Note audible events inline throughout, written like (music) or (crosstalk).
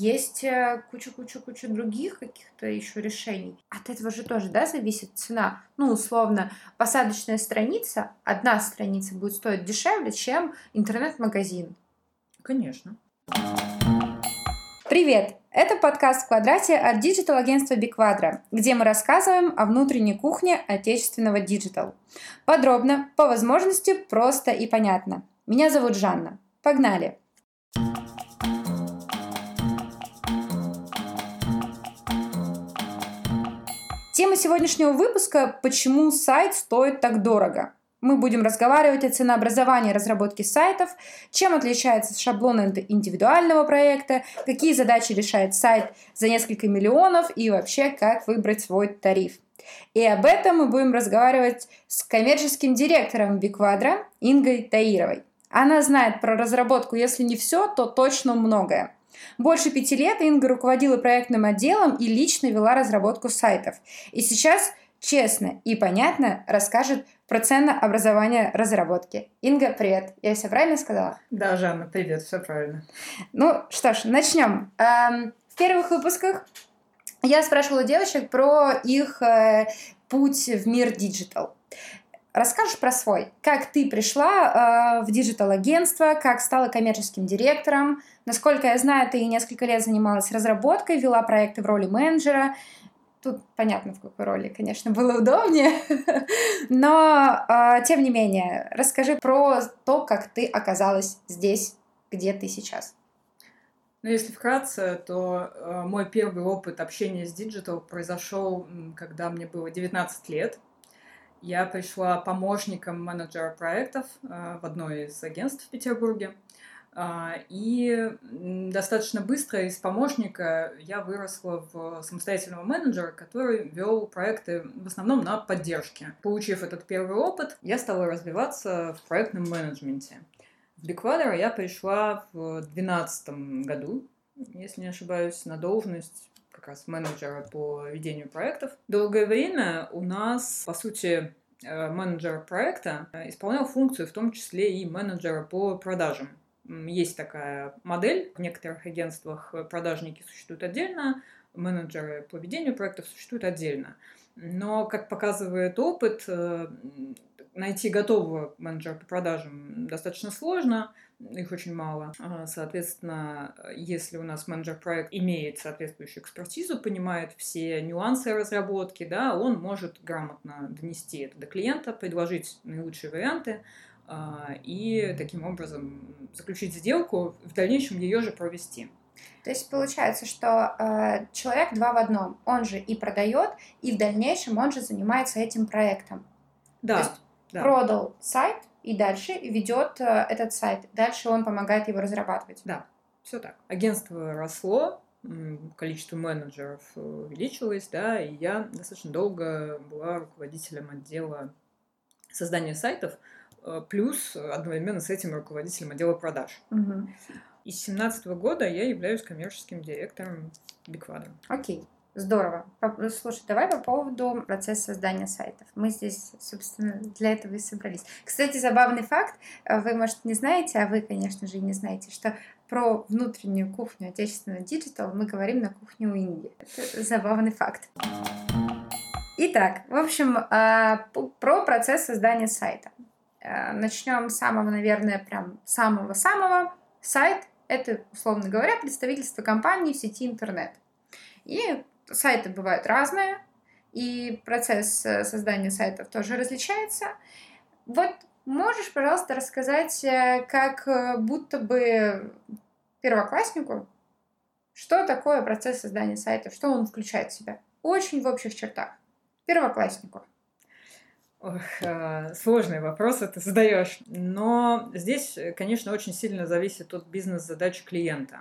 Есть э, куча-куча-куча других каких-то еще решений. От этого же тоже, да, зависит цена. Ну, условно, посадочная страница, одна страница будет стоить дешевле, чем интернет-магазин. Конечно. Привет! Это подкаст в квадрате от digital-агентства Биквадра, где мы рассказываем о внутренней кухне отечественного digital. Подробно, по возможности, просто и понятно. Меня зовут Жанна. Погнали! Тема сегодняшнего выпуска «Почему сайт стоит так дорого?». Мы будем разговаривать о ценообразовании разработки сайтов, чем отличается шаблон индивидуального проекта, какие задачи решает сайт за несколько миллионов и вообще как выбрать свой тариф. И об этом мы будем разговаривать с коммерческим директором Биквадра Ингой Таировой. Она знает про разработку, если не все, то точно многое. Больше пяти лет Инга руководила проектным отделом и лично вела разработку сайтов. И сейчас честно и понятно расскажет про ценообразование разработки. Инга, привет. Я все правильно сказала? Да, Жанна, привет, все правильно. Ну что ж, начнем. Эм, в первых выпусках я спрашивала девочек про их э, путь в мир digital. Расскажешь про свой. Как ты пришла э, в digital-агентство, как стала коммерческим директором. Насколько я знаю, ты несколько лет занималась разработкой, вела проекты в роли менеджера. Тут понятно, в какой роли, конечно, было удобнее. (laughs) Но, э, тем не менее, расскажи про то, как ты оказалась здесь, где ты сейчас. Ну, если вкратце, то э, мой первый опыт общения с digital произошел, когда мне было 19 лет. Я пришла помощником менеджера проектов э, в одно из агентств в Петербурге. А, и достаточно быстро из помощника я выросла в самостоятельного менеджера, который вел проекты в основном на поддержке. Получив этот первый опыт, я стала развиваться в проектном менеджменте. В Биквадер я пришла в 2012 году, если не ошибаюсь, на должность как раз менеджера по ведению проектов. Долгое время у нас, по сути, э, менеджер проекта э, исполнял функцию в том числе и менеджера по продажам. Есть такая модель. В некоторых агентствах продажники существуют отдельно, менеджеры по ведению проектов существуют отдельно. Но, как показывает опыт, э, найти готового менеджера по продажам достаточно сложно, их очень мало. А, соответственно, если у нас менеджер-проект имеет соответствующую экспертизу, понимает все нюансы разработки, да, он может грамотно донести это до клиента, предложить наилучшие варианты, а, и таким образом заключить сделку, в дальнейшем ее же провести. То есть получается, что э, человек два в одном. Он же и продает, и в дальнейшем он же занимается этим проектом. Да. То есть да. продал сайт и дальше ведет э, этот сайт. Дальше он помогает его разрабатывать. Да, все так. Агентство росло, количество менеджеров э, увеличилось, да, и я достаточно долго была руководителем отдела создания сайтов, э, плюс одновременно с этим руководителем отдела продаж. Угу. И с 2017 года я являюсь коммерческим директором Биквадра. Окей. Здорово. Слушай, давай по поводу процесса создания сайтов. Мы здесь, собственно, для этого и собрались. Кстати, забавный факт, э, вы, может, не знаете, а вы, конечно же, не знаете, что про внутреннюю кухню отечественного digital мы говорим на кухне у Инги. Это забавный факт. Итак, в общем, а, про процесс создания сайта. Э, Начнем с самого, наверное, прям самого-самого. Сайт — это, условно говоря, представительство компании в сети интернет. И сайты бывают разные, и процесс э, создания сайтов тоже различается. Вот можешь, пожалуйста, рассказать, э, как э, будто бы первокласснику, что такое процесс создания сайта, что он включает в себя? Очень в общих чертах. Первокласснику. Ох, сложный вопрос ты задаешь. Но здесь, конечно, очень сильно зависит от бизнес-задач клиента.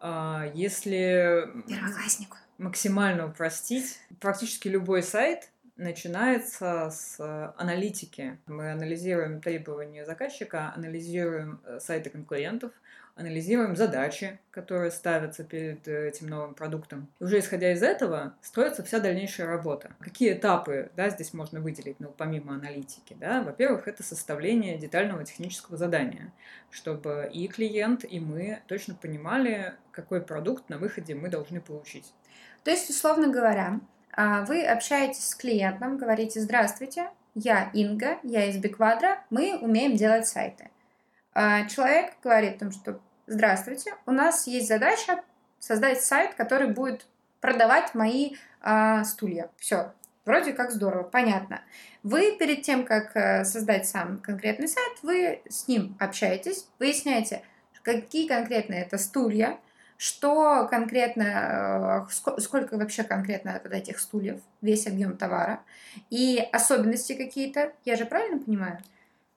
А, если... Первокласснику максимально упростить. Практически любой сайт начинается с э, аналитики. Мы анализируем требования заказчика, анализируем э, сайты конкурентов, анализируем задачи, которые ставятся перед э, этим новым продуктом. И уже исходя из этого строится вся дальнейшая работа. Какие этапы да, здесь можно выделить, ну, помимо аналитики? Да? Во-первых, это составление детального технического задания, чтобы и клиент, и мы точно понимали, какой продукт на выходе мы должны получить. То есть, условно говоря, а, вы общаетесь с клиентом, говорите «Здравствуйте, я Инга, я из Биквадра, мы умеем делать сайты». А, человек говорит том, что «Здравствуйте, у нас есть задача создать сайт, который будет продавать мои а, стулья». Все, вроде как здорово, понятно. Вы перед тем, как э, создать сам конкретный сайт, вы с ним общаетесь, выясняете, какие конкретно это стулья, что конкретно, э, сколько вообще конкретно вот этих стульев, весь объем товара и особенности какие-то, я же правильно понимаю?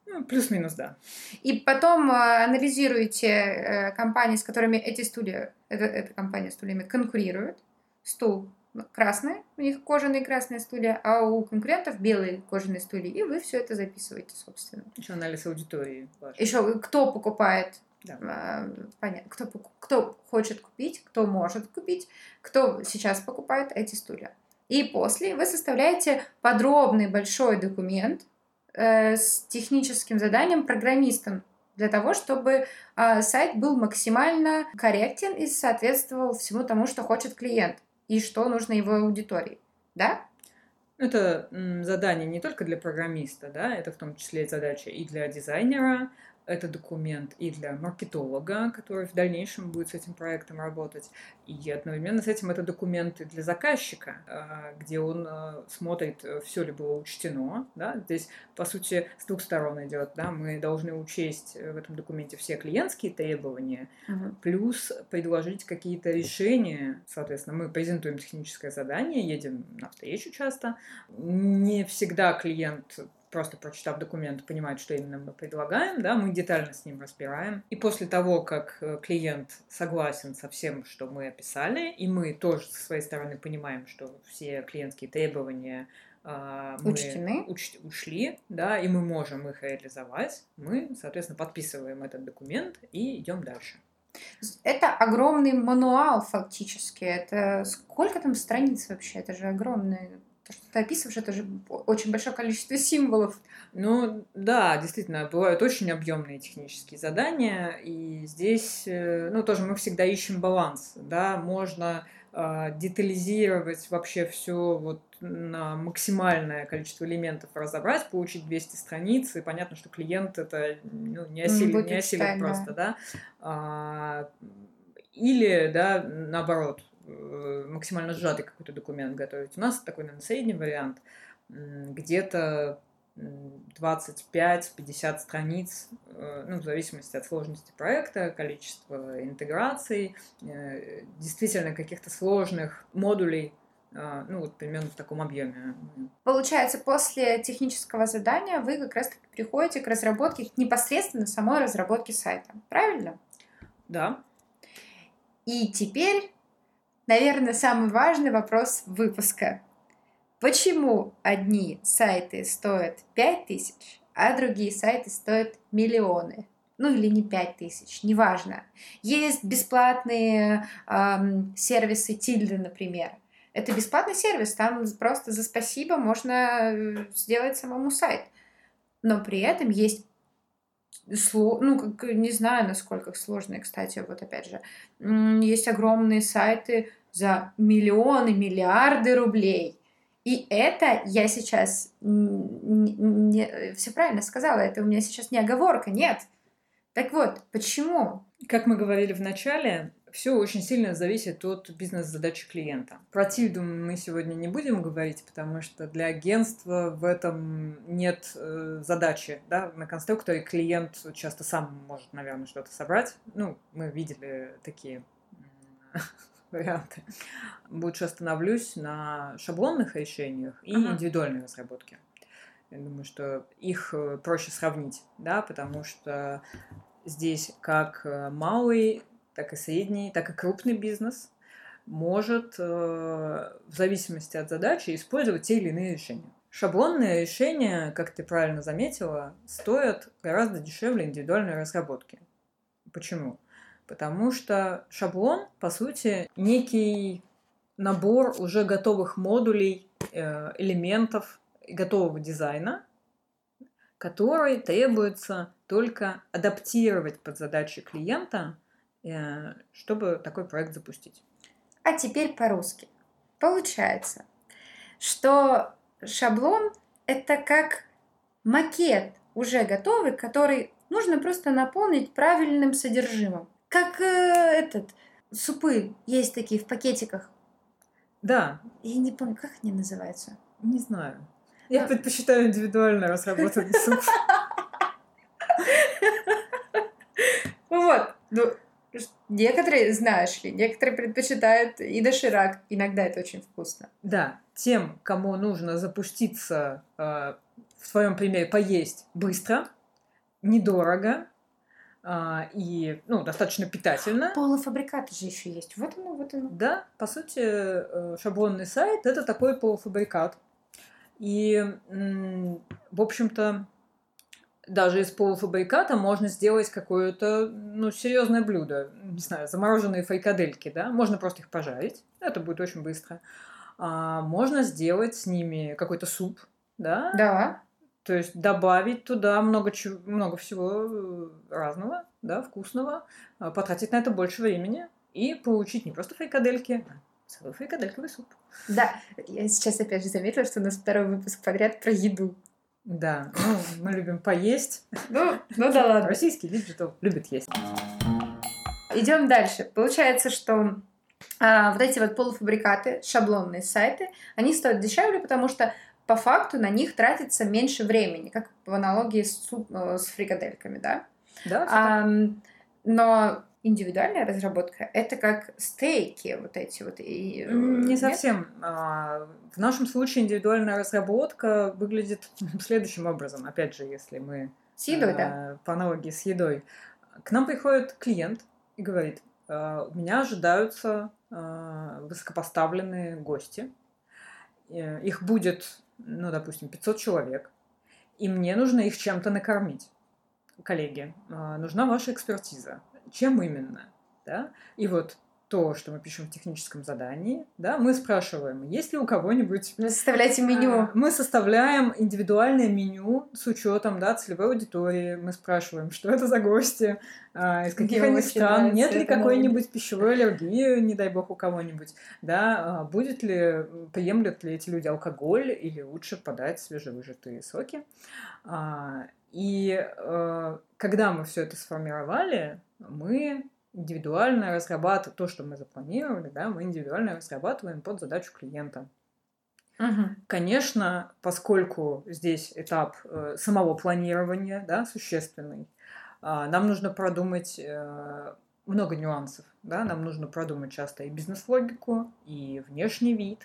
Ну, плюс-минус, да. И потом э, анализируете э, компании, с которыми эти стулья, эта, эта компания с стульями конкурирует. Стул красный, у них кожаные красные стулья, а у конкурентов белые кожаные стулья, и вы все это записываете, собственно. Еще анализ аудитории. Важно. Еще кто покупает да. Понятно, кто, кто хочет купить, кто может купить, кто сейчас покупает эти стулья. И после вы составляете подробный большой документ э, с техническим заданием программистам для того, чтобы э, сайт был максимально корректен и соответствовал всему тому, что хочет клиент и что нужно его аудитории. Да? Это задание не только для программиста, да, это в том числе задача и для дизайнера, это документ и для маркетолога, который в дальнейшем будет с этим проектом работать, и одновременно с этим это документ и для заказчика, а, где он а, смотрит, э, все ли было учтено. Да? Здесь, по сути, с двух сторон идет. Да? Мы должны учесть э, в этом документе все клиентские требования, угу. плюс предложить какие-то решения. Соответственно, мы презентуем техническое задание, едем на встречу часто. Не всегда клиент просто прочитав документ, понимает, что именно мы предлагаем, да, мы детально с ним разбираем. И после того, как э, клиент согласен со всем, что мы описали, и мы тоже со своей стороны понимаем, что все клиентские требования Uh, мы Учтены. Уч, ушли, да, и мы можем их реализовать. Мы, соответственно, подписываем этот документ и идем дальше. Это огромный мануал фактически. Это сколько там страниц вообще? Это же огромный то, что ты описываешь, это же очень большое количество символов. Ну да, действительно, бывают очень объемные технические задания, и здесь, э, ну тоже мы всегда ищем баланс, да, можно э, детализировать вообще все вот на максимальное количество элементов разобрать, получить 200 страниц, и понятно, что клиент это ну, не осилит, не осилит просто, да. да. А, или, да, наоборот, максимально сжатый какой-то документ готовить. У нас такой, наверное, средний вариант, где-то 25-50 страниц, э, ну, в зависимости от сложности проекта, количества интеграций, э, действительно каких-то сложных модулей, ну, вот примерно в таком объеме. Получается, после технического задания вы как раз таки приходите к разработке, непосредственно самой разработке сайта, правильно? Да. И теперь наверное, самый важный вопрос выпуска. Почему одни сайты стоят 5000, а другие сайты стоят миллионы? Ну или не 5000, неважно. Есть бесплатные эм, сервисы Тильды, например. Это бесплатный сервис, там просто за спасибо можно э, сделать самому сайт. Но при этом есть ну, как, не знаю, насколько сложные, кстати, вот опять же, есть огромные сайты за миллионы, миллиарды рублей. И это я сейчас не, не, все правильно сказала, это у меня сейчас не оговорка, нет. Так вот, почему? Как мы говорили в начале, все очень сильно зависит от бизнес-задачи клиента. Про тильду мы сегодня не будем говорить, потому что для агентства в этом нет э, задачи. Да? На конструкторе клиент часто сам может, наверное, что-то собрать. Ну, мы видели такие (laughs) варианты. Лучше остановлюсь на шаблонных решениях и ага. индивидуальной разработке. Я думаю, что их э, проще сравнить, да, потому что здесь как э, малый так и средний, так и крупный бизнес может э, в зависимости от задачи использовать те или иные решения. Шаблонные решения, как ты правильно заметила, стоят гораздо дешевле индивидуальной разработки. Почему? Потому что шаблон, по сути, некий набор уже готовых модулей, э, элементов готового дизайна, который требуется только адаптировать под задачи клиента, чтобы такой проект запустить. А теперь по-русски. Получается, что шаблон – это как макет уже готовый, который нужно просто наполнить правильным содержимым. Как э, этот, супы есть такие в пакетиках. Да. Я не помню, как они называются. Не знаю. Я Но... предпочитаю индивидуально разработанный суп. (laughs) Вот. Некоторые, знаешь ли, некоторые предпочитают и доширак. Иногда это очень вкусно. Да. Тем, кому нужно запуститься, э, в своем примере, поесть быстро, недорого, а, и ну, достаточно питательно. (gasps) Полуфабрикаты же еще есть. Вот оно, вот оно. Да, по сути, э, шаблонный сайт это такой полуфабрикат. И, в общем-то, даже из полуфабриката можно сделать какое-то, ну, серьезное блюдо. Не знаю, замороженные фрикадельки, да? Можно просто их пожарить. Это будет очень быстро. А можно сделать с ними какой-то суп, да? Да. То есть добавить туда много, чего, много всего э, разного, да, вкусного, а, потратить на это больше времени и получить не просто фрикадельки, а целый фрикадельковый суп. Да, я сейчас опять же заметила, что у нас второй выпуск подряд про еду. Да, ну, мы любим поесть. (laughs) Ну, ну да ладно. Российский digital любит есть. Идем дальше. Получается, что а, вот эти вот полуфабрикаты, шаблонные сайты, они стоят дешевле, потому что по факту на них тратится меньше времени, как в аналогии с, э, с фрикадельками, да? Да. А, но индивидуальная разработка это как стейки вот эти вот и э, не нет? совсем а, в нашем случае индивидуальная разработка выглядит следующим образом опять же если мы с едой да по аналогии с едой к нам приходит клиент и говорит «А, у меня ожидаются высокопоставленные гости э, их будет ну, допустим, 500 человек, и мне нужно их чем-то накормить. Коллеги, а, нужна ваша экспертиза. Чем именно? Да? И вот то, что мы пишем в техническом задании, да, мы спрашиваем, есть ли у кого-нибудь... Вы составляете меню. А, мы составляем индивидуальное меню с учетом, да, целевой аудитории. Мы спрашиваем, что это за гости, а, из каких они стран, нет ли какой-нибудь пищевой аллергии, не дай бог, у кого-нибудь, да, а, будет ли, приемлют ли эти люди алкоголь или лучше подать свежевыжатые соки. И э, когда мы все это сформировали, мы индивидуально разрабатывать то, что мы запланировали, да, мы индивидуально разрабатываем под задачу клиента. Угу. Конечно, поскольку здесь этап э, самого планирования, да, существенный, э, нам нужно продумать э, много нюансов, да, нам нужно продумать часто и бизнес-логику, и внешний вид,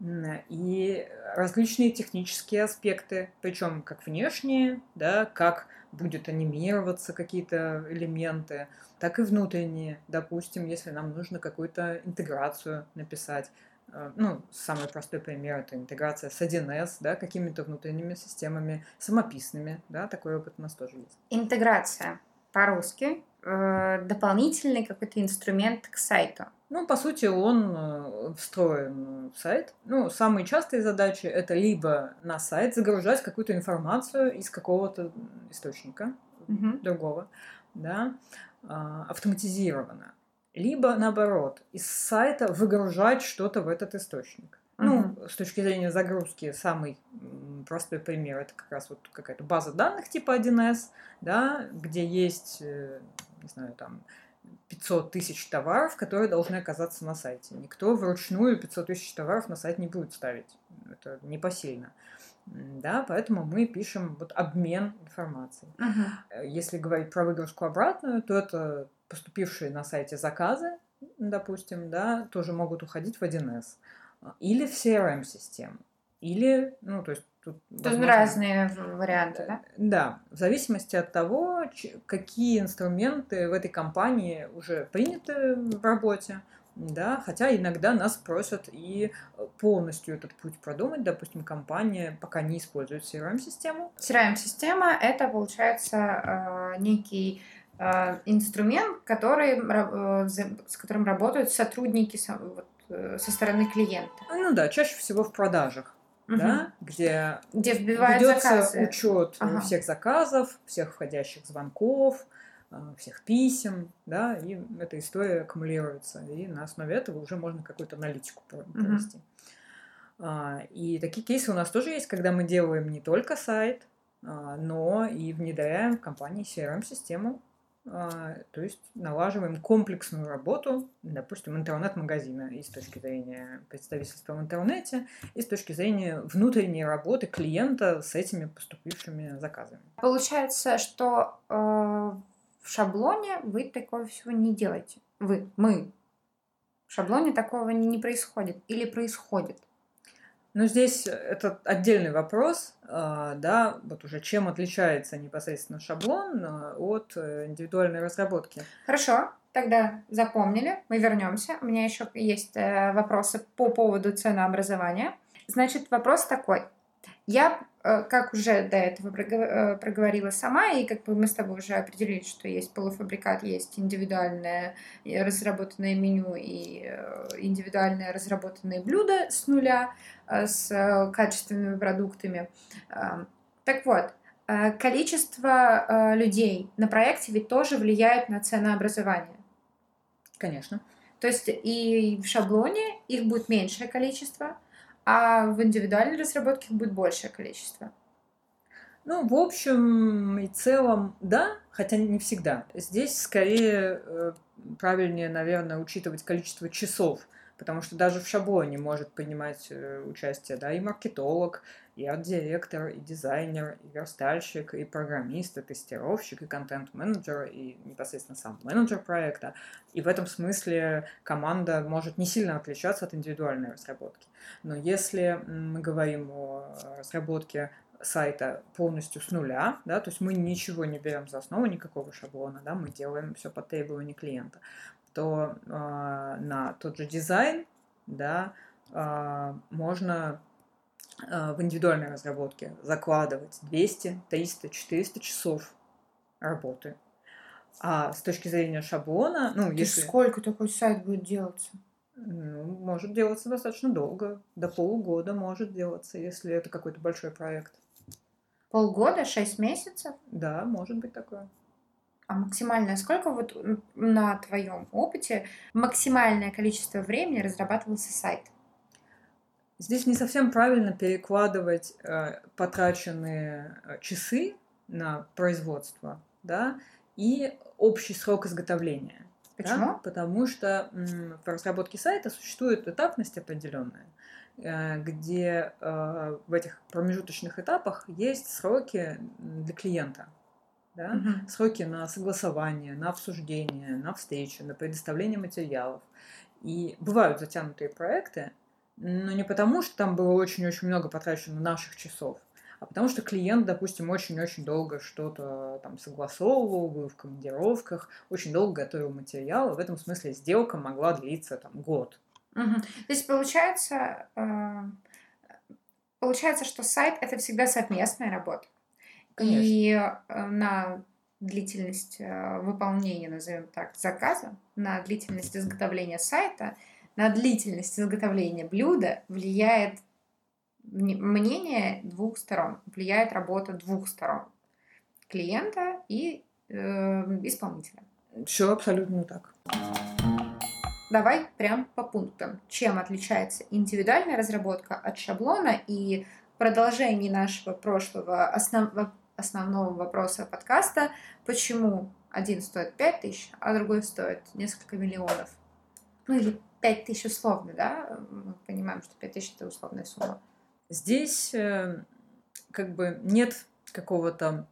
и различные технические аспекты, причем как внешние, да, как будет анимироваться какие-то элементы, так и внутренние. Допустим, если нам нужно какую-то интеграцию написать, э, ну, самый простой пример это интеграция с 1С, да, какими-то внутренними системами, самописными, да, такой опыт у нас тоже есть. Интеграция по-русски э, дополнительный какой-то инструмент к сайту. Ну, по сути, он э, встроен в сайт. Ну, самые частые задачи это либо на сайт загружать какую-то информацию из какого-то источника угу. другого, да, а, автоматизированно. Либо наоборот, из сайта выгружать что-то в этот источник. Ну, с точки зрения загрузки, самый простой пример это как раз вот какая-то база данных типа 1С, да, где есть, э, не знаю, там 500 тысяч товаров, которые должны оказаться на сайте. Никто вручную 500 тысяч товаров на сайт не будет ставить. Это непосильно. Да, поэтому мы пишем вот обмен информацией. Uh-huh. Если говорить про выгрузку обратную, то это поступившие на сайте заказы, допустим, да, тоже могут уходить в 1С. Или в CRM-систему. Или, ну, то есть Тут, возможно, разные варианты, да? Да, в зависимости от того, какие инструменты в этой компании уже приняты в работе, да, хотя иногда нас просят и полностью этот путь продумать. Допустим, компания пока не использует CRM-систему. CRM-система — это, получается, э, некий э, инструмент, который, э, с которым работают сотрудники со, э, со стороны клиента. Ну да, чаще всего в продажах. Угу. Да, где, где ведется заказы. учет ага. всех заказов, всех входящих звонков, всех писем, да, и эта история аккумулируется, и на основе этого уже можно какую-то аналитику провести. Угу. И такие кейсы у нас тоже есть, когда мы делаем не только сайт, а, но и внедряем в компании CRM-систему, то есть налаживаем комплексную работу, допустим, интернет-магазина и с точки зрения представительства в интернете, и с точки зрения внутренней работы клиента с этими поступившими заказами. Получается, что э, в шаблоне вы такого всего не делаете. Вы, мы. В шаблоне такого не происходит или происходит. Но здесь это отдельный вопрос, а, да, вот уже чем отличается непосредственно шаблон а, от э, индивидуальной разработки. Хорошо, тогда запомнили, мы вернемся. У меня еще есть э, вопросы по поводу ценообразования. Значит, вопрос такой. Я, э, как уже до этого э, проговорила сама, и как бы мы с тобой уже определили, что есть полуфабрикат, есть индивидуальное разработанное меню и э, индивидуальное разработанное блюдо с нуля, с качественными продуктами. Так вот, количество людей на проекте ведь тоже влияет на ценообразование. Конечно. То есть и в шаблоне их будет меньшее количество, а в индивидуальной разработке будет большее количество. Ну, в общем и целом, да, хотя не всегда. Здесь скорее э, правильнее, наверное, учитывать количество часов, потому что даже в шаблоне может принимать э, участие, да, и маркетолог, и арт-директор, и дизайнер, и верстальщик, и программист, и тестировщик, и контент-менеджер, и непосредственно сам менеджер проекта. И в этом смысле команда может не сильно отличаться от индивидуальной разработки. Но если мы говорим о разработке сайта полностью с нуля, да, то есть мы ничего не берем за основу, никакого шаблона, да, мы делаем все по требованию клиента, то э, на тот же дизайн, да, э, можно в индивидуальной разработке закладывать 200, 300, 400 часов работы. А с точки зрения шаблона, ну, Ты если... Сколько такой сайт будет делаться? Ну, может делаться достаточно долго. До полугода может делаться, если это какой-то большой проект. Полгода? Шесть месяцев? Да, может быть такое. А максимальное сколько вот на твоем опыте максимальное количество времени разрабатывался сайт? Здесь не совсем правильно перекладывать э, потраченные э, часы на производство, да, и общий срок изготовления. Почему? Да? Потому что м, в разработке сайта существует этапность определенная, э, где э, в этих промежуточных этапах есть сроки для клиента. Да? Угу. Сроки на согласование, на обсуждение, на встречу, на предоставление материалов. И бывают затянутые проекты, но не потому, что там было очень-очень много потрачено наших часов, а потому что клиент, допустим, очень-очень долго что-то там согласовывал, был в командировках, очень долго готовил материалы. В этом смысле сделка могла длиться там год. Угу. То есть получается, э, получается, что сайт это всегда совместная работа. Конечно. И э, на длительность э, выполнения, назовем так, заказа, на длительность изготовления сайта, на длительность изготовления блюда влияет мнение двух сторон, влияет работа двух сторон клиента и э, исполнителя. Все абсолютно так. Давай прям по пунктам. Чем отличается индивидуальная разработка от шаблона и продолжение нашего прошлого основ... основного вопроса подкаста, почему один стоит 5 тысяч, а другой стоит несколько миллионов. Ну или 5 тысяч условно, да? Мы понимаем, что 5 тысяч это условная сумма. Здесь э, как бы нет какого-то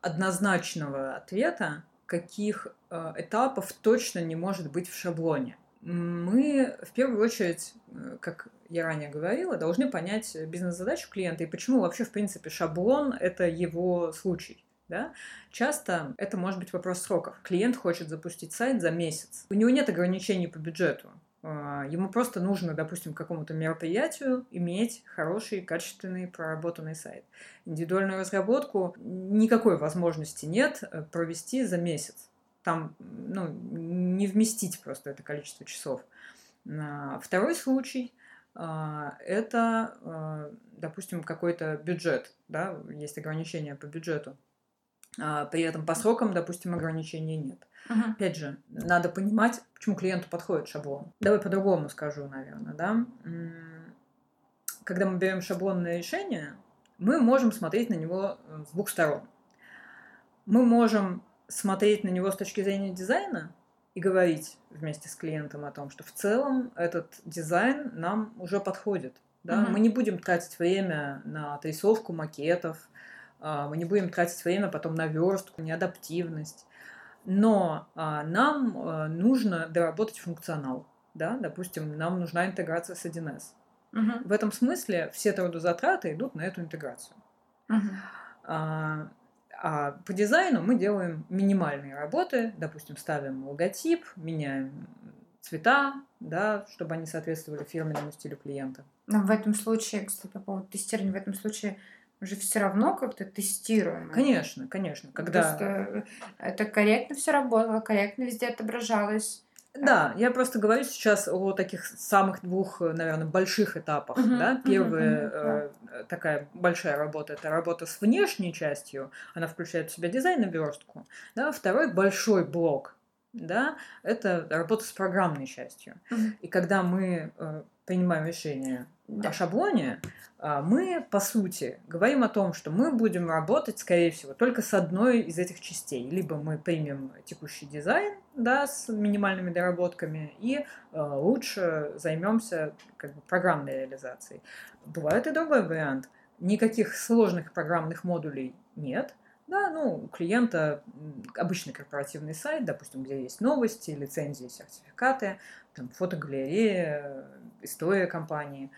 однозначного ответа, каких э, этапов точно не может быть в шаблоне. Мы в первую очередь, э, как я ранее говорила, должны понять бизнес-задачу клиента и почему вообще, в принципе, шаблон — это его случай. Да? Часто это может быть вопрос сроков. Клиент хочет запустить сайт за месяц. У него нет ограничений по бюджету. А, ему просто нужно, допустим, какому-то мероприятию иметь хороший, качественный, проработанный сайт. Индивидуальную разработку никакой возможности нет э, провести за месяц. там ну, не вместить просто это количество часов. А, второй случай а, это, допустим, какой-то бюджет, да, есть ограничения по бюджету. При этом по срокам, допустим, ограничений нет. Мгм. Опять же, надо понимать, почему клиенту подходит шаблон. Давай по-другому скажу, наверное, да. Когда мы берем шаблонное решение, мы можем смотреть на него э, с двух сторон. Мы можем смотреть на него с точки зрения дизайна и говорить вместе с клиентом о том, что в целом этот дизайн нам уже подходит. Да? Мгм. Мы не будем тратить время на отрисовку макетов, а, мы не будем тратить время потом на верстку, неадаптивность. Но а, нам а, нужно доработать функционал. Да? Допустим, нам нужна интеграция с 1С. Мгм. В этом смысле все трудозатраты идут на эту интеграцию. Мгм. А, а по дизайну мы делаем минимальные работы, допустим, ставим логотип, меняем цвета, да, чтобы они соответствовали фирменному стилю клиента. Но в этом случае, кстати, по поводу тестирования, в этом случае мы же все равно как-то тестируем. Конечно, конечно. Когда... Просто э, это корректно все работало, корректно везде отображалось. Да, я просто говорю сейчас о таких самых двух, наверное, больших этапах. Мгм, да? Первая мгм, э, такая большая работа это работа с внешней частью, она включает в себя дизайн и верстку. Да? Второй большой блок да, это работа с программной частью. Мгм. И когда мы э, принимаем решение Да. о шаблоне, а, мы, по сути, говорим о том, что мы будем работать, скорее всего, только с одной из этих частей. Либо мы примем текущий дизайн, да, с минимальными доработками, и э, лучше займемся как бы, программной реализацией. Бывает и другой вариант. Никаких сложных программных модулей нет. Да, ну, у клиента обычный корпоративный сайт, допустим, где есть новости, лицензии, сертификаты, там, фотогалерея, история компании.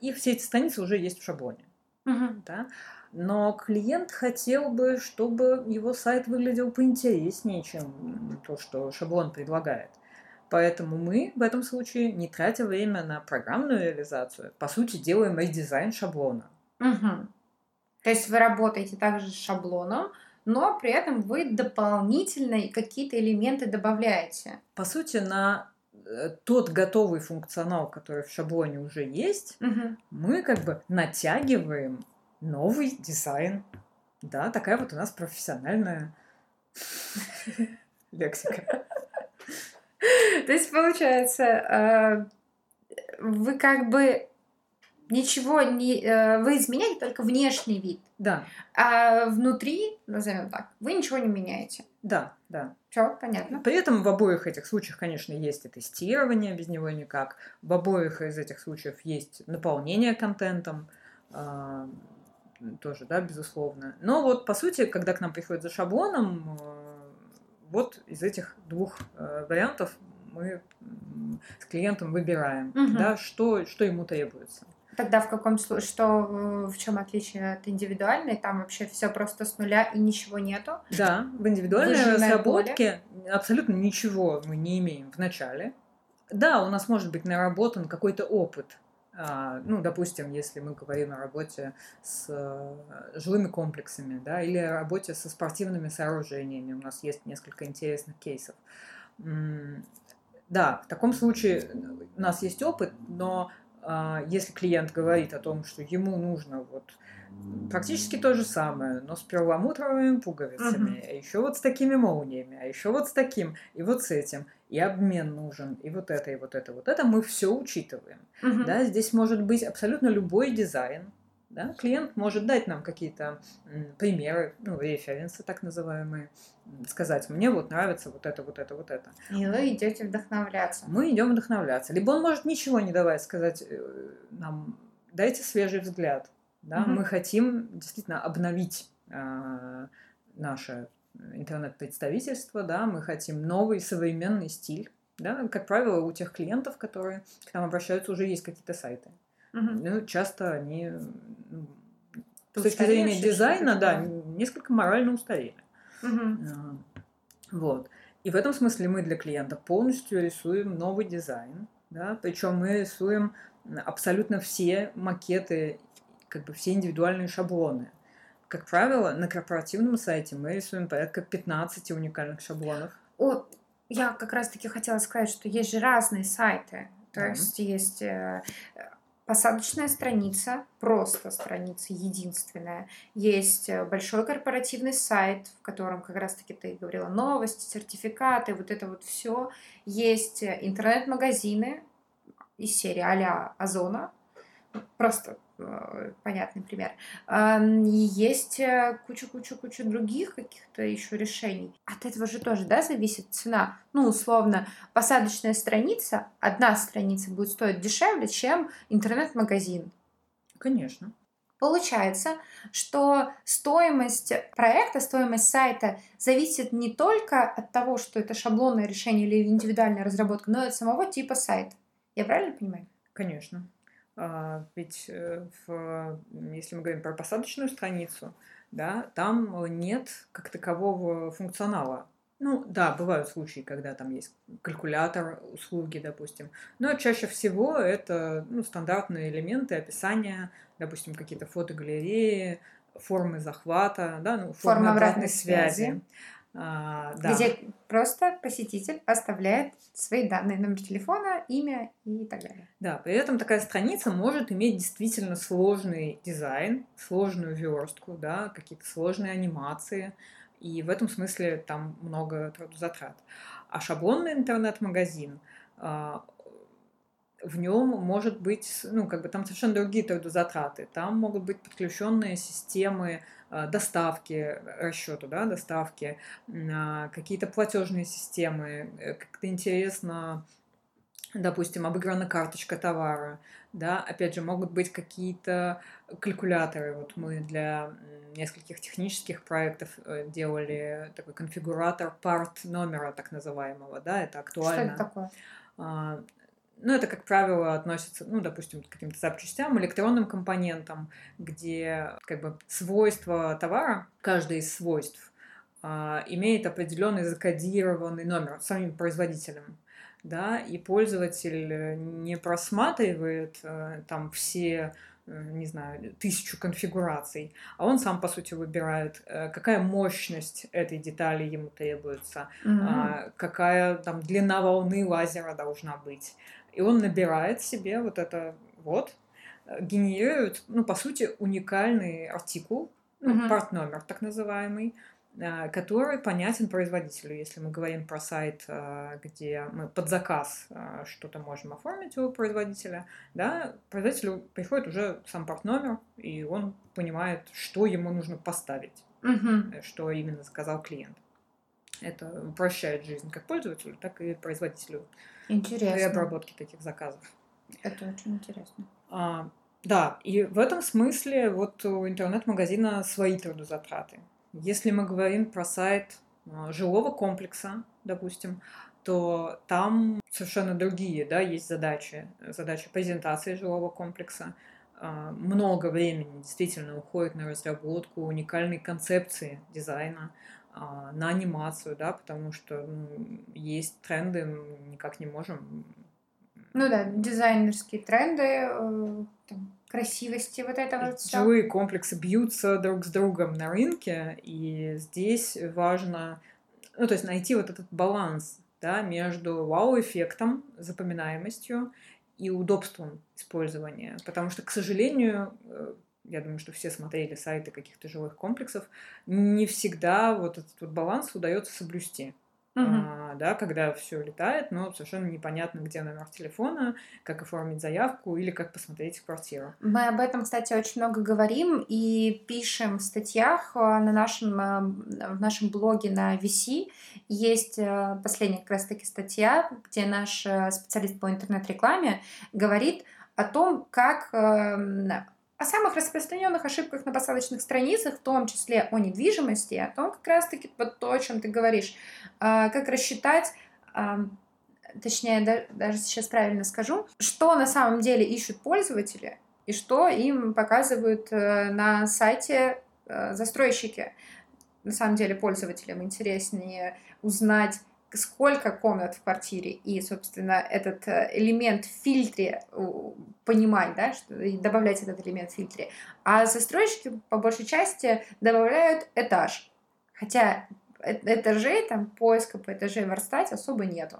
И все эти страницы уже есть в шаблоне. Мгм. Да? Но клиент хотел бы, чтобы его сайт выглядел поинтереснее, чем то, что шаблон предлагает. Поэтому мы в этом случае, не тратя время на программную реализацию, по сути, делаем редизайн шаблона. Мгм. То есть вы работаете также с шаблоном, но при этом вы дополнительно какие-то элементы добавляете. По сути, на тот готовый функционал, который в шаблоне уже есть, Мгм. мы как бы натягиваем новый дизайн. Да, такая вот у нас профессиональная (laughs) лексика. То есть, получается, э, вы как бы ничего не... э, Вы изменяете только внешний вид, Да, а внутри, назовем так, вы ничего не меняете. да, да. Все, понятно. При этом в обоих этих случаях, конечно, есть и тестирование, без него никак. В обоих из этих случаев есть наполнение контентом, а, тоже, да, безусловно. Но вот, по сути, когда к нам приходят за шаблоном, э, вот из этих двух э, вариантов мы с клиентом выбираем, Мгм. да, что, что ему требуется. Тогда в каком случае, что э, в чем отличие от индивидуальной? Там вообще все просто с нуля и ничего нету. Да, в индивидуальной Выжженное разработке абсолютно ничего мы не имеем в начале. Да, у нас может быть наработан какой-то опыт. А, Ну, допустим, если мы говорим о работе с э, жилыми комплексами, да, или о работе со спортивными сооружениями, у нас есть несколько интересных кейсов. Да, в таком случае у нас есть опыт, но если клиент говорит о том, что ему нужно вот практически то же самое, но с перламутровыми пуговицами, Мгм. а еще вот с такими молниями, а еще вот с таким, и вот с этим, и обмен нужен, и вот это, и вот это, вот это мы все учитываем. Мгм. Да, здесь может быть абсолютно любой дизайн. Да? Клиент может дать нам какие-то примеры, ну, референсы так называемые, сказать, мне вот нравится вот это, вот это, вот это. И вы идете вдохновляться. Мы идем вдохновляться. Либо он может ничего не давать, сказать э, нам, дайте свежий взгляд. Да? Мгм. Мы хотим действительно обновить а, наше интернет-представительство, да? мы хотим новый современный стиль. Да? Как правило, у тех клиентов, которые к нам обращаются, уже есть какие-то сайты. Мгм. Ну, часто они ну, с точки зрения дизайна, да, несколько морально устарели. А, Вот. И в этом смысле мы для клиента полностью рисуем новый дизайн, да, причем мы рисуем абсолютно все макеты, как бы все индивидуальные шаблоны. как правило, на корпоративном сайте мы рисуем порядка 15 уникальных шаблонов. О, я как раз-таки хотела сказать, что есть же разные сайты. То mm-hmm. есть есть э, посадочная страница, просто страница единственная. Есть э, большой корпоративный сайт, в котором как раз-таки ты говорила новости, сертификаты, вот это вот все. Есть э, интернет-магазины из серии а Озона, просто понятный пример. И есть куча-куча-куча других каких-то еще решений. От этого же тоже, да, зависит цена. Ну, условно, посадочная страница, одна страница будет стоить дешевле, чем интернет-магазин. Конечно. Получается, что стоимость проекта, стоимость сайта зависит не только от того, что это шаблонное решение или индивидуальная разработка, но и от самого типа сайта. Я правильно понимаю? Конечно. А, ведь э, в, если мы говорим про посадочную страницу, да, там нет как такового функционала. Ну да, бывают случаи, когда там есть калькулятор услуги, допустим. Но чаще всего это ну, стандартные элементы описания, допустим, какие-то фотогалереи, формы захвата, да, ну, формы Форма обратной, обратной связи. связи. А, да. Где просто посетитель оставляет свои данные, номер телефона, имя и так далее. Да, при этом такая страница может иметь действительно сложный дизайн, сложную верстку, да, какие-то сложные анимации, и в этом смысле там много трудозатрат. А шаблонный интернет-магазин, а, в нем может быть, ну, как бы там совершенно другие трудозатраты. Там могут быть подключенные системы доставки, расчету, да, доставки, а, какие-то платежные системы, э, как-то интересно, допустим, обыграна карточка товара, да, опять же, могут быть какие-то калькуляторы. Вот мы для нескольких технических проектов э, делали такой конфигуратор парт номера, так называемого, да, это актуально. Что это такое? Ну, это, как правило, относится, ну, допустим, к каким-то запчастям, электронным компонентам, где как бы свойства товара, каждое из свойств, а, имеет определенный закодированный номер самим производителем. Да, и пользователь не просматривает э, там все э, не знаю, тысячу конфигураций, а он сам, по сути, выбирает, э, какая мощность этой детали ему требуется, mm-hmm. какая там длина волны лазера должна быть, и он набирает себе вот это вот, э, генерирует, ну, по сути, уникальный артикул, ну, uh-huh. парт-номер так называемый, э, который понятен производителю. Если мы говорим про сайт, э, где мы под заказ что-то можем оформить у производителя, да, производителю приходит уже сам парт-номер, и он понимает, что ему нужно поставить, uh-huh. что именно заказал клиент. Это упрощает жизнь как пользователю, так и производителю Интересно. при обработке таких заказов. Это очень интересно. А, да, и в этом смысле вот у интернет-магазина свои трудозатраты. Если мы говорим про сайт а, жилого комплекса, допустим, то там совершенно другие, да, есть задачи. Задача презентации жилого комплекса. А, много времени действительно уходит на разработку уникальной концепции дизайна, на анимацию, да, потому что ну, есть тренды, никак не можем. Ну да, дизайнерские тренды, э, там, красивости, вот это вот все. Жилые комплексы бьются друг с другом на рынке, и здесь важно, ну то есть найти вот этот баланс, да, между вау-эффектом, запоминаемостью и удобством использования, потому что, к сожалению, э, я думаю, что все смотрели сайты каких-то жилых комплексов, не всегда вот этот вот баланс удается соблюсти. Угу. А, да, когда все летает, но совершенно непонятно, где номер телефона, как оформить заявку или как посмотреть квартиру. Мы об этом, кстати, очень много говорим и пишем в статьях а, на нашем, а, в нашем блоге на VC. Есть а, последняя как раз-таки статья, где наш специалист по интернет-рекламе говорит о том, как о самых распространенных ошибках на посадочных страницах, в том числе о недвижимости, о том как раз-таки вот то, о чем ты говоришь, а, как рассчитать а, точнее, даже сейчас правильно скажу, что на самом деле ищут пользователи и что им показывают э, на сайте э, застройщики. На самом деле пользователям интереснее узнать, сколько комнат в квартире, и, собственно, этот э, элемент в фильтре понимать, да, что, и добавлять этот элемент в фильтре. А застройщики по большей части добавляют этаж. Хотя э, этажей, там, поиска по этажей в особо нету.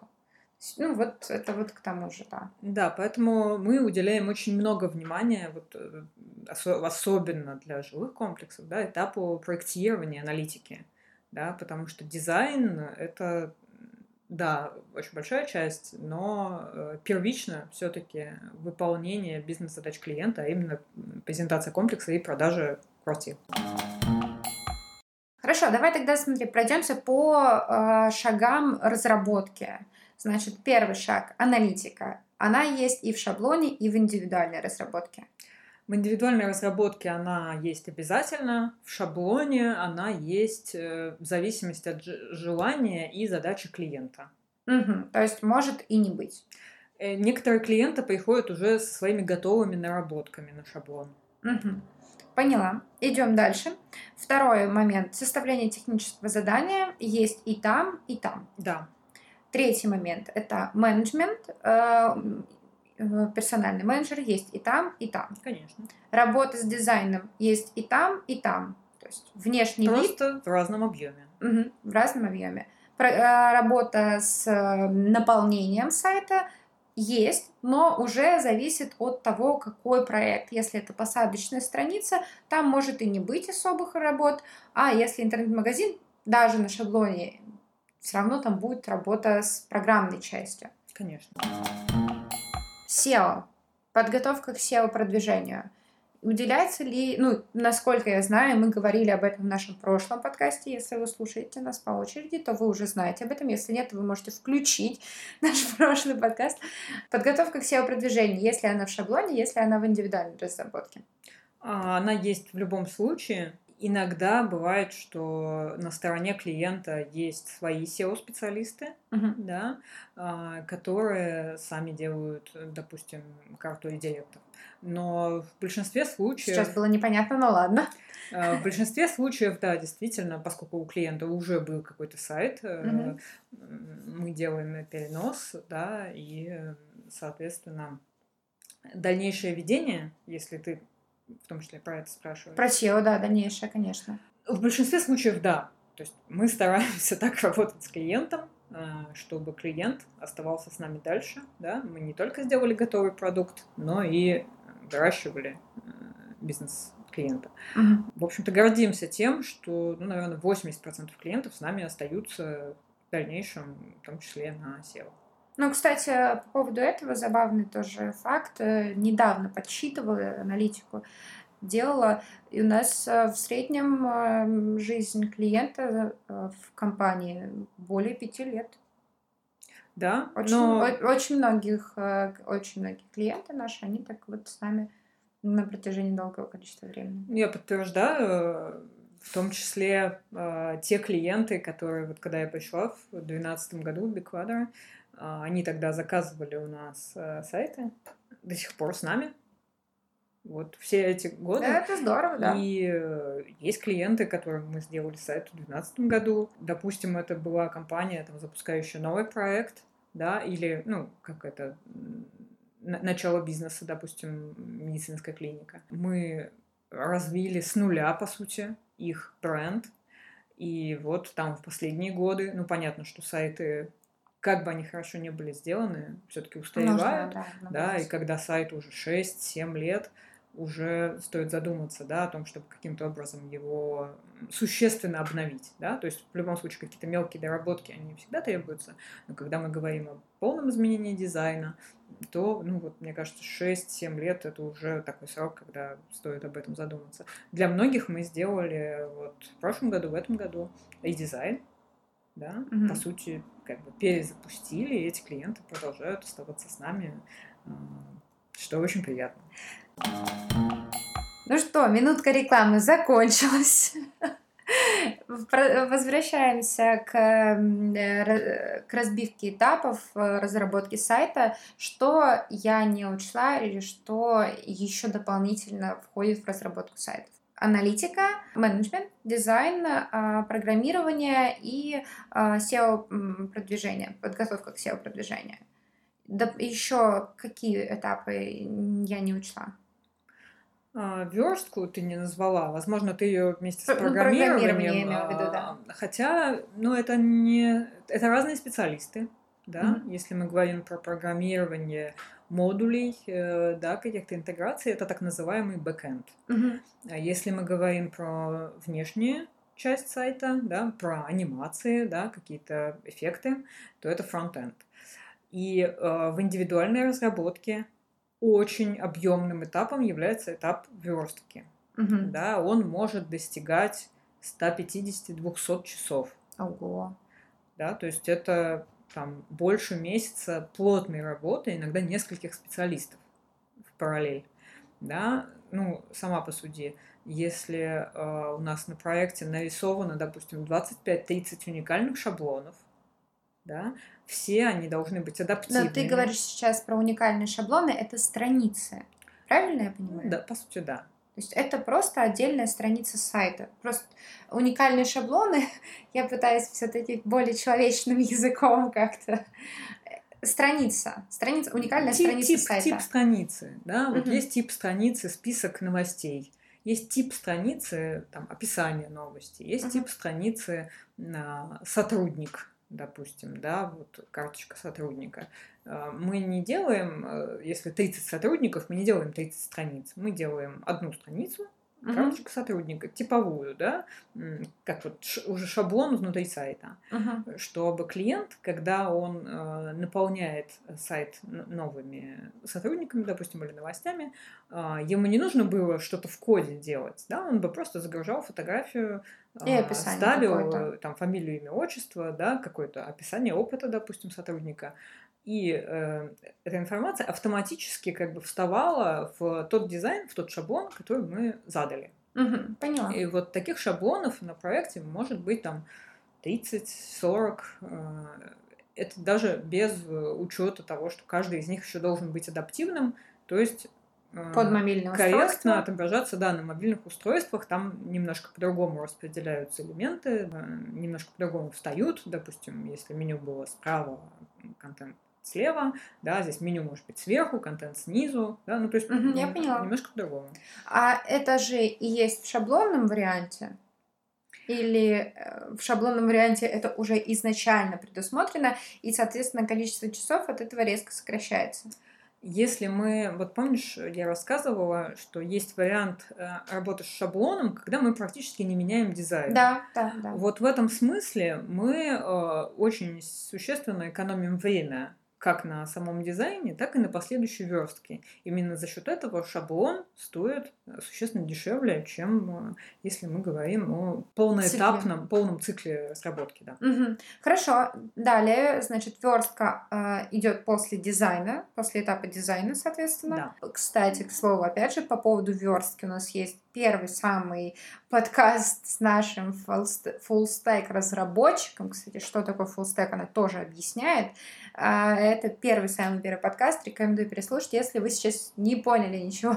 Ну, вот это вот к тому же, да. Да, поэтому мы уделяем очень много внимания, вот, э, особенно для жилых комплексов, да, этапу проектирования, аналитики, да, потому что дизайн — это, да, очень большая часть, но э, первично все таки выполнение бизнес-задач клиента, а именно презентация комплекса и продажа квартир. Хорошо, давай тогда, смотри, пройдемся по э, шагам разработки. Значит, первый шаг – аналитика. Она есть и в шаблоне, и в индивидуальной разработке. В индивидуальной разработке она есть обязательно, в шаблоне она есть э, в зависимости от желания и задачи клиента. Угу, то есть может и не быть. Э, некоторые клиенты приходят уже со своими готовыми наработками на шаблон. Угу. Поняла. Идем дальше. Второй момент. Составление технического задания есть и там, и там. Да. Третий момент – это менеджмент. Э, э, персональный менеджер есть и там, и там. Конечно. Работа с дизайном есть и там, и там. То есть внешний Просто вид. Просто в разном объеме. Угу, в разном объеме. Э, работа с наполнением сайта есть, но уже зависит от того, какой проект. Если это посадочная страница, там может и не быть особых работ, а если интернет-магазин, даже на шаблоне все равно там будет работа с программной частью. Конечно. SEO. Подготовка к SEO-продвижению. Уделяется ли, ну, насколько я знаю, мы говорили об этом в нашем прошлом подкасте. Если вы слушаете нас по очереди, то вы уже знаете об этом. Если нет, то вы можете включить (laughs) наш прошлый подкаст. Подготовка к SEO-продвижению, если она в шаблоне, если она в индивидуальной разработке. А, она есть в любом случае. Иногда бывает, что на стороне клиента есть свои SEO-специалисты, uh-huh. да, а, которые сами делают, допустим, карту редиректов. Но в большинстве случаев... Сейчас было непонятно, но ладно. А, в большинстве случаев, да, действительно, поскольку у клиента уже был какой-то сайт, uh-huh. мы делаем перенос, да, и, соответственно, дальнейшее ведение, если ты в том числе про это спрашивают. Про SEO, да, дальнейшее, конечно. В большинстве случаев, да. То есть мы стараемся (laughs) так работать с клиентом, а, чтобы клиент оставался с нами дальше. Да? Мы не только сделали готовый продукт, но и выращивали э, бизнес клиента. Угу. В общем-то, гордимся тем, что, ну, наверное, 80% клиентов с нами остаются в дальнейшем, в том числе на SEO. Ну, кстати, по поводу этого забавный тоже факт. Э, недавно подсчитывала аналитику, делала, и у нас э, в среднем эм, жизнь клиента э, в компании более пяти лет. Да, очень, но... очень многих, очень многие клиенты наши, они так вот с нами на протяжении долгого количества времени. Я подтверждаю, в том числе те клиенты, которые, вот когда я пришла в 2012 году в Big они тогда заказывали у нас э, сайты, до сих пор с нами. Вот все эти годы. Да, это здорово, да. И э, есть клиенты, которым мы сделали сайт в 2012 году. Допустим, это была компания, там, запускающая новый проект, да, или, ну, как это, начало бизнеса, допустим, медицинская клиника. Мы развили с нуля, по сути, их бренд. И вот там в последние годы, ну, понятно, что сайты как бы они хорошо не были сделаны, все-таки устаревают, Нужно, да, да, и когда сайт уже 6-7 лет, уже стоит задуматься, да, о том, чтобы каким-то образом его существенно обновить, да, то есть в любом случае какие-то мелкие доработки, они всегда требуются, но когда мы говорим о полном изменении дизайна, то, ну вот, мне кажется, 6-7 лет это уже такой срок, когда стоит об этом задуматься. Для многих мы сделали вот в прошлом году, в этом году и дизайн, да, угу. по сути, как бы перезапустили, и эти клиенты продолжают оставаться с нами, а, что очень приятно. Ну что, минутка рекламы закончилась. Возвращаемся к, э, к разбивке этапов э, разработки сайта. Что я не учла или что еще дополнительно входит в разработку сайтов? Аналитика, менеджмент, дизайн, а, программирование и а, SEO-продвижение, подготовка к SEO-продвижению. Да, еще какие этапы я не учла? А, верстку ты не назвала. Возможно, ты ее вместе с ну, программированием. Я имею в виду, да. А, хотя, ну, это не... Это разные специалисты, да. Mm-hmm. Если мы говорим про программирование модулей, э, да, каких-то интеграций, это так называемый бэкэнд. Mm-hmm. А если мы говорим про внешние часть сайта, да, про анимации, да, какие-то эффекты, то это фронтенд. И э, в индивидуальной разработке очень объемным этапом является этап верстки. Угу. Да, он может достигать 150-200 часов. Ого. Да, то есть это там больше месяца плотной работы, иногда нескольких специалистов в параллель. Да, ну, сама по суде, если э, у нас на проекте нарисовано, допустим, 25-30 уникальных шаблонов, да, все они должны быть адаптивны. Да, ты говоришь сейчас про уникальные шаблоны, это страницы. Правильно я понимаю? Да, по сути, да. То есть это просто отдельная страница сайта. Просто уникальные шаблоны, (laughs) я пытаюсь все-таки более человечным (laughs) языком как-то. Страница. Страница, уникальная тип, страница тип, сайта. Тип страницы, да. Вот угу. есть тип страницы, список новостей. Есть тип страницы, там, описание новости. Есть угу. тип страницы, сотрудник допустим, да, вот карточка сотрудника. А, мы не делаем, э, если 30 сотрудников, мы не делаем 30 страниц, мы делаем одну страницу, uh-huh. карточка сотрудника, типовую, да, как вот уже шаблон внутри сайта, uh-huh. чтобы клиент, когда он э, наполняет сайт новыми сотрудниками, допустим, или новостями, э, ему не нужно было что-то в коде делать, да, он бы просто загружал фотографию, и э, описание ставил там фамилию, имя, отчество, да, какое-то описание опыта, допустим, сотрудника, и э, эта информация автоматически как бы вставала в тот дизайн, в тот шаблон, который мы задали. Угу, поняла. И вот таких шаблонов на проекте может быть там 30-40. Э, это даже без учета того, что каждый из них еще должен быть адаптивным, то есть э, под мобильное корректно устройство. отображаться да, на мобильных устройствах. Там немножко по-другому распределяются элементы, э, немножко по-другому встают. Допустим, если меню было справа, контент слева, да, здесь меню может быть сверху, контент снизу, да, ну то есть угу, я поняла. немножко по-другому. А это же и есть в шаблонном варианте? Или э, в шаблонном варианте это уже изначально предусмотрено, и, соответственно, количество часов от этого резко сокращается? Если мы, вот помнишь, я рассказывала, что есть вариант э, работы с шаблоном, когда мы практически не меняем дизайн. Да, да, да. Вот в этом смысле мы э, очень существенно экономим время как на самом дизайне, так и на последующей верстке. Именно за счет этого шаблон стоит э, существенно дешевле, чем э, если мы говорим о полноэтапном, цикле. полном цикле разработки. Да. Угу. Хорошо. Далее, значит, верстка э, идет после дизайна, после этапа дизайна, соответственно. Да. Кстати, к слову, опять же, по поводу верстки у нас есть первый самый подкаст с нашим full stack разработчиком. Кстати, что такое full stack, она тоже объясняет. А, это первый самый первый подкаст. Рекомендую переслушать, если вы сейчас не поняли ничего.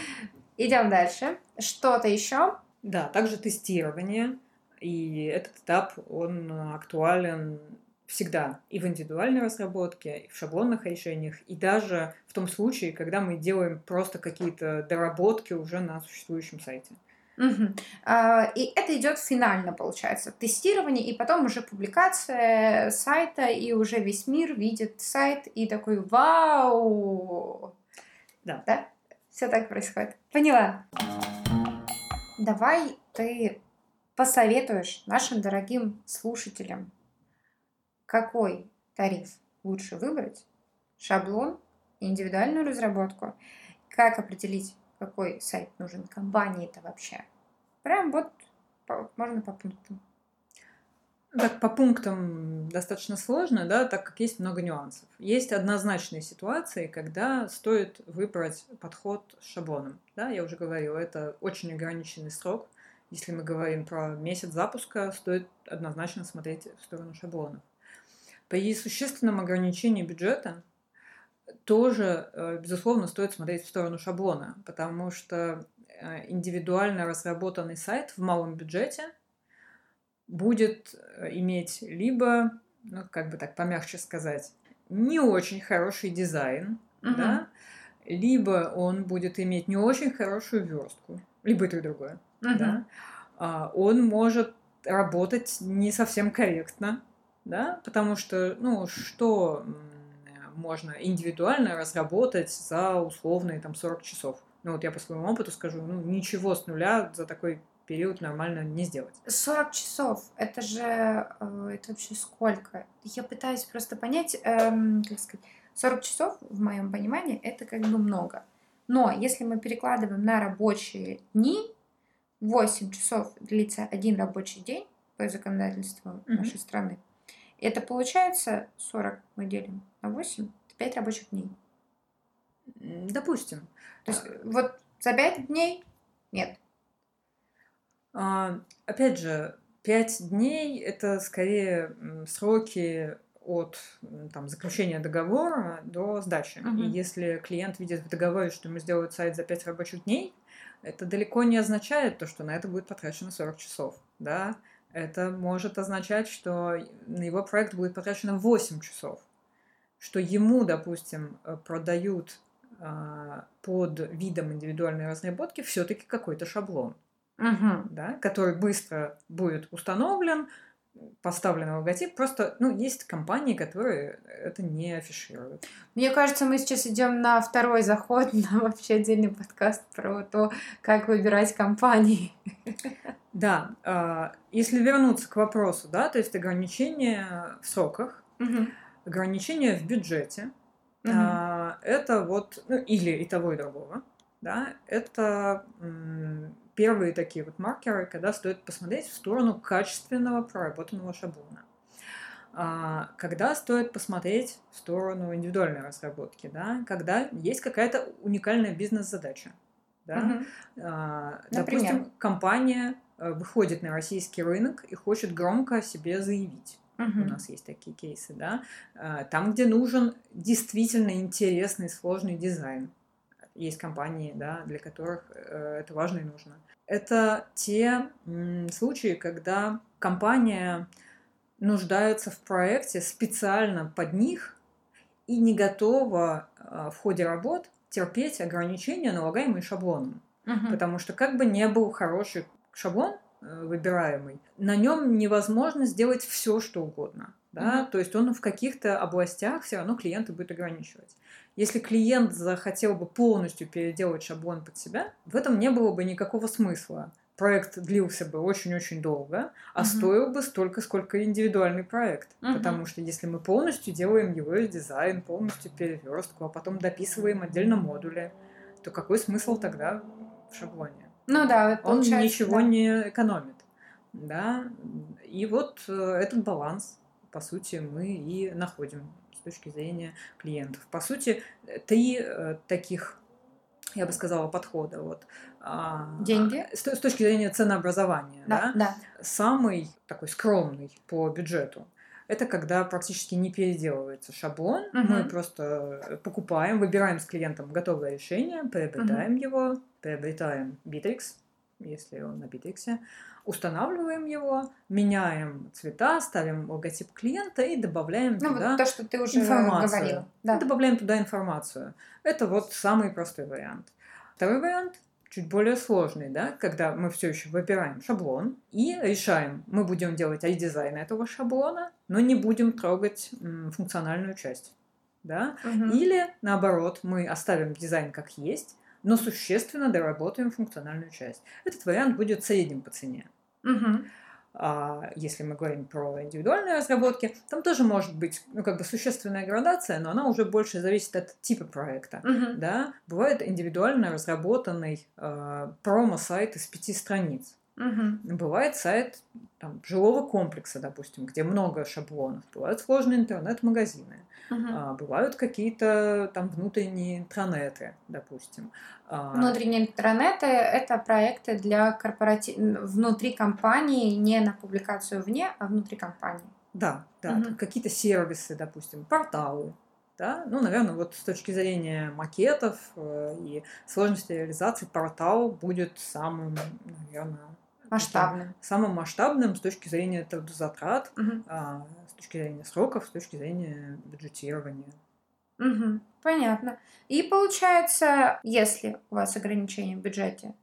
(laughs) Идем дальше. Что-то еще? Да, также тестирование. И этот этап, он актуален всегда и в индивидуальной разработке, и в шаблонных решениях, и даже в том случае, когда мы делаем просто какие-то доработки уже на существующем сайте. Угу. И это идет финально, получается, тестирование, и потом уже публикация сайта, и уже весь мир видит сайт и такой вау! Да. Да? Все так происходит. Поняла. Давай ты посоветуешь нашим дорогим слушателям какой тариф лучше выбрать, шаблон, индивидуальную разработку, как определить, какой сайт нужен компании это вообще. Прям вот по, можно по пунктам. Так, по пунктам достаточно сложно, да, так как есть много нюансов. Есть однозначные ситуации, когда стоит выбрать подход с шаблоном. Да, я уже говорила, это очень ограниченный срок. Если мы говорим про месяц запуска, стоит однозначно смотреть в сторону шаблонов. При существенном ограничении бюджета тоже, э, безусловно, стоит смотреть в сторону шаблона, потому что э, индивидуально разработанный сайт в малом бюджете будет э, иметь либо, ну, как бы так помягче сказать, не очень хороший дизайн, Мгм. да, либо он будет иметь не очень хорошую верстку, либо и то, и другое, Мгм. да. А, он может работать не совсем корректно, да, потому что, ну, что можно индивидуально разработать за условные там 40 часов? Ну, вот я по своему опыту скажу, ну, ничего с нуля за такой период нормально не сделать. 40 часов, это же, э, это вообще сколько? Я пытаюсь просто понять, эм, как сказать, 40 часов, в моем понимании, это как бы много. Но если мы перекладываем на рабочие дни, 8 часов длится один рабочий день по законодательству Мгм. нашей страны. Это получается 40 мы делим на 8, это 5 рабочих дней. Допустим. То есть вот за 5 дней нет. А, Опять же, пять дней это скорее сроки от там, заключения договора до сдачи. Мгм. И если клиент видит в договоре, что ему сделают сайт за 5 рабочих дней, это далеко не означает то, что на это будет потрачено 40 часов. Да? Это может означать, что на его проект будет потрачено 8 часов. Что ему, допустим, э, продают а, под видом индивидуальной разработки все-таки какой-то шаблон Мгм. да, который быстро будет установлен, поставлен логотип. Просто, ну, есть компании, которые это не афишируют. Мне кажется, мы сейчас идем на второй заход, (laughs) на вообще отдельный подкаст про то, как выбирать компании. Да, а, если вернуться к вопросу, да, то есть ограничения в сроках, ограничения в бюджете, а, это вот, ну, или и того, и другого, да, это первые такие вот маркеры, когда стоит посмотреть в сторону качественного проработанного шаблона. А, Когда стоит посмотреть в сторону индивидуальной разработки, да, когда есть какая-то уникальная бизнес-задача. Да? Например? Допустим, компания э, выходит на российский рынок и хочет громко о себе заявить. У Мгм. нас есть такие кейсы, да. А, Там, где нужен действительно интересный, сложный дизайн. Есть компании, да, для которых э, это важно и нужно. Это те случаи, когда компания нуждается в проекте специально под них и не готова э, в ходе работ терпеть ограничения, налагаемые шаблоном. Мгм. Потому что как бы не был хороший шаблон выбираемый, на нем невозможно сделать все, что угодно. Да? Мгм. То есть он в каких-то областях все равно клиента будет ограничивать. Если клиент захотел бы полностью переделать шаблон под себя, в этом не было бы никакого смысла. Проект длился бы очень-очень долго, а Мгм. стоил бы столько, сколько индивидуальный проект. Мгм. Потому что если мы полностью делаем его дизайн, полностью переверстку, а потом дописываем отдельно модули, то какой смысл тогда в шаблоне? Ну да, вот Он ничего да. не экономит. Да? И вот э, этот баланс, по сути, мы и находим с точки зрения клиентов. По сути, э, три э, таких, я бы сказала, подхода. Вот. А, Деньги? С, с точки зрения ценообразования. Да, да? да. Самый такой скромный по бюджету это когда практически не переделывается шаблон. Мгм. Мы просто покупаем, выбираем с клиентом готовое решение, приобретаем его, приобретаем Bittrex, если он на Bittrex, устанавливаем его, меняем цвета, ставим логотип клиента и добавляем Ну туда вот то, что ты уже информацию. говорила. Да. Добавляем туда информацию. Это вот самый простой вариант. Второй вариант чуть более сложный, да, когда мы все еще выбираем шаблон и решаем, мы будем делать редизайн этого шаблона, но не будем трогать м, функциональную часть. Да? Мгм. Или наоборот, мы оставим дизайн как есть, но существенно доработаем функциональную часть. Этот вариант будет средним по цене. Мгм. А если мы говорим про индивидуальные разработки, там тоже может быть ну, как бы существенная градация, но она уже больше зависит от типа проекта. Мгм. Да? Бывает индивидуально разработанный э, промо-сайт из пяти страниц. Мгм. Бывает сайт там, жилого комплекса, допустим, где много шаблонов. Бывают сложные интернет-магазины. Мгм. А, бывают какие-то там внутренние интранеты, допустим. А, Внутренние интернеты – это проекты для корпоратив... внутри компании, не на публикацию вне, а внутри компании. Да, да, Мгм. какие-то сервисы, допустим, порталы. Да? Ну, наверное, вот с точки зрения макетов э, и сложности реализации портал будет самым, наверное, Масштабным. Самым масштабным с точки зрения трудозатрат, Мгм. а, с точки зрения сроков, с точки зрения бюджетирования. Мгм. Понятно. И получается, если у вас ограничения в бюджете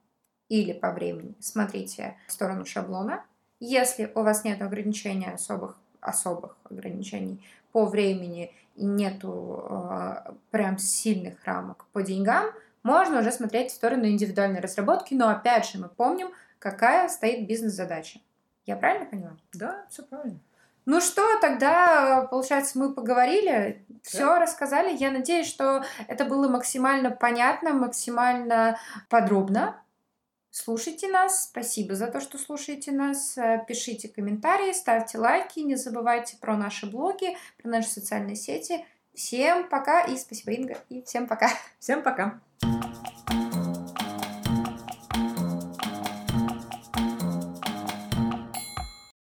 или по времени, смотрите в сторону шаблона. Если у вас нет ограничений особых, особых ограничений по времени и нету э, прям сильных рамок по деньгам, можно уже смотреть в сторону индивидуальной разработки, но опять же мы помним, какая стоит бизнес-задача. Я правильно поняла? Да, все правильно. Ну что, тогда, получается, мы поговорили, все рассказали. Я надеюсь, что это было максимально понятно, максимально подробно. Слушайте нас. Спасибо за то, что слушаете нас. Пишите комментарии, ставьте лайки. Не забывайте про наши блоги, про наши социальные сети. Всем пока и спасибо, Инга. И всем пока. Всем пока.